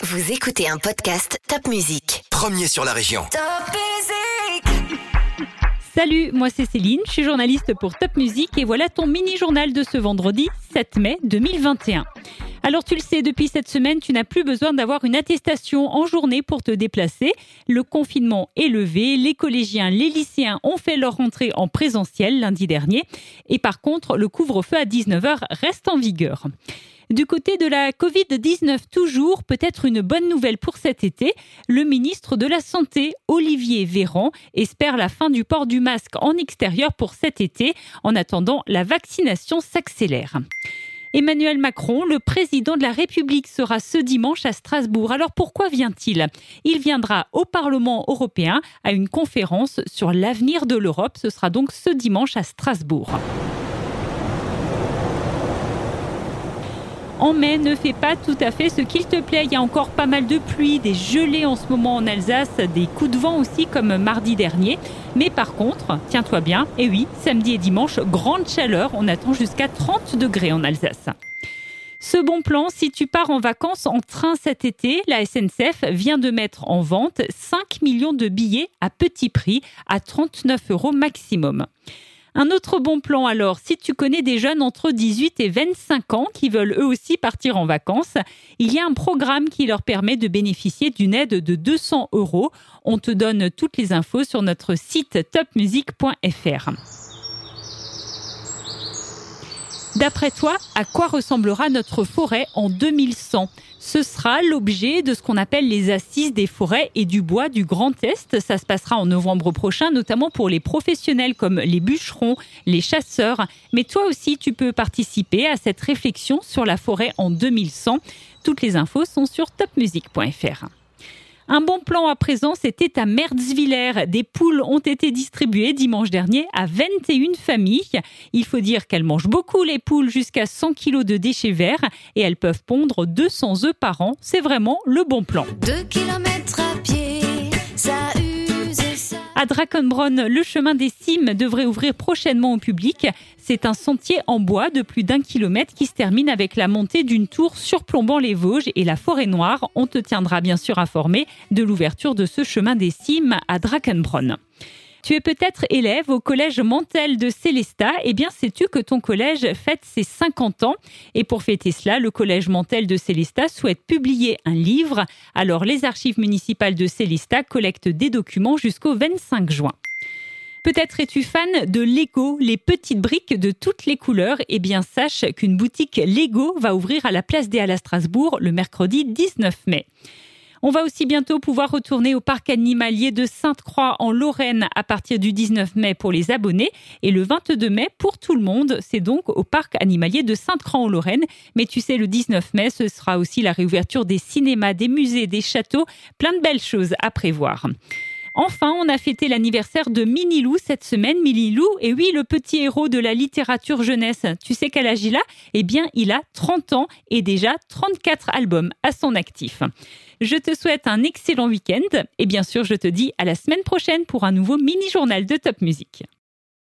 Vous écoutez un podcast Top Music. Premier sur la région. Salut, moi c'est Céline, je suis journaliste pour Top Music et voilà ton mini-journal de ce vendredi 7 mai 2021. Alors tu le sais, depuis cette semaine, tu n'as plus besoin d'avoir une attestation en journée pour te déplacer. Le confinement est levé, les collégiens, les lycéens ont fait leur rentrée en présentiel lundi dernier et par contre, le couvre-feu à 19h reste en vigueur. Du côté de la Covid-19 toujours, peut-être une bonne nouvelle pour cet été. Le ministre de la Santé, Olivier Véran, espère la fin du port du masque en extérieur pour cet été. En attendant, la vaccination s'accélère. Emmanuel Macron, le président de la République, sera ce dimanche à Strasbourg. Alors pourquoi vient-il? Il viendra au Parlement européen à une conférence sur l'avenir de l'Europe. Ce sera donc ce dimanche à Strasbourg. En mai ne fait pas tout à fait ce qu'il te plaît. Il y a encore pas mal de pluie, des gelées en ce moment en Alsace, des coups de vent aussi comme mardi dernier. Mais par contre, tiens-toi bien, et oui, samedi et dimanche, grande chaleur. On attend jusqu'à 30 degrés en Alsace. Ce bon plan, si tu pars en vacances en train cet été, la SNCF vient de mettre en vente 5 millions de billets à petit prix, à 39 euros maximum. Un autre bon plan alors, si tu connais des jeunes entre 18 et 25 ans qui veulent eux aussi partir en vacances, il y a un programme qui leur permet de bénéficier d'une aide de 200 euros. On te donne toutes les infos sur notre site topmusic.fr. D'après toi, à quoi ressemblera notre forêt en 2100 Ce sera l'objet de ce qu'on appelle les assises des forêts et du bois du Grand Est. Ça se passera en novembre prochain, notamment pour les professionnels comme les bûcherons, les chasseurs. Mais toi aussi, tu peux participer à cette réflexion sur la forêt en 2100. Toutes les infos sont sur topmusic.fr. Un bon plan à présent, c'était à Merzwiller. Des poules ont été distribuées dimanche dernier à 21 familles. Il faut dire qu'elles mangent beaucoup les poules, jusqu'à 100 kg de déchets verts, et elles peuvent pondre 200 œufs par an. C'est vraiment le bon plan. 2 km à Drakenbronn, le chemin des cimes devrait ouvrir prochainement au public. C'est un sentier en bois de plus d'un kilomètre qui se termine avec la montée d'une tour surplombant les Vosges et la forêt noire. On te tiendra bien sûr informé de l'ouverture de ce chemin des cimes à Drakenbronn. Tu es peut-être élève au collège Mantel de Célestat. Eh bien, sais-tu que ton collège fête ses 50 ans? Et pour fêter cela, le collège Mantel de Célestat souhaite publier un livre. Alors, les archives municipales de Célestat collectent des documents jusqu'au 25 juin. Peut-être es-tu fan de Lego, les petites briques de toutes les couleurs? Eh bien, sache qu'une boutique Lego va ouvrir à la place des Halles à Strasbourg le mercredi 19 mai. On va aussi bientôt pouvoir retourner au parc animalier de Sainte-Croix en Lorraine à partir du 19 mai pour les abonnés et le 22 mai pour tout le monde. C'est donc au parc animalier de Sainte-Croix en Lorraine. Mais tu sais, le 19 mai, ce sera aussi la réouverture des cinémas, des musées, des châteaux. Plein de belles choses à prévoir. Enfin, on a fêté l'anniversaire de Minilou cette semaine. Minilou, et oui, le petit héros de la littérature jeunesse. Tu sais quel âge Eh bien, il a 30 ans et déjà 34 albums à son actif. Je te souhaite un excellent week-end et bien sûr, je te dis à la semaine prochaine pour un nouveau mini-journal de Top Music.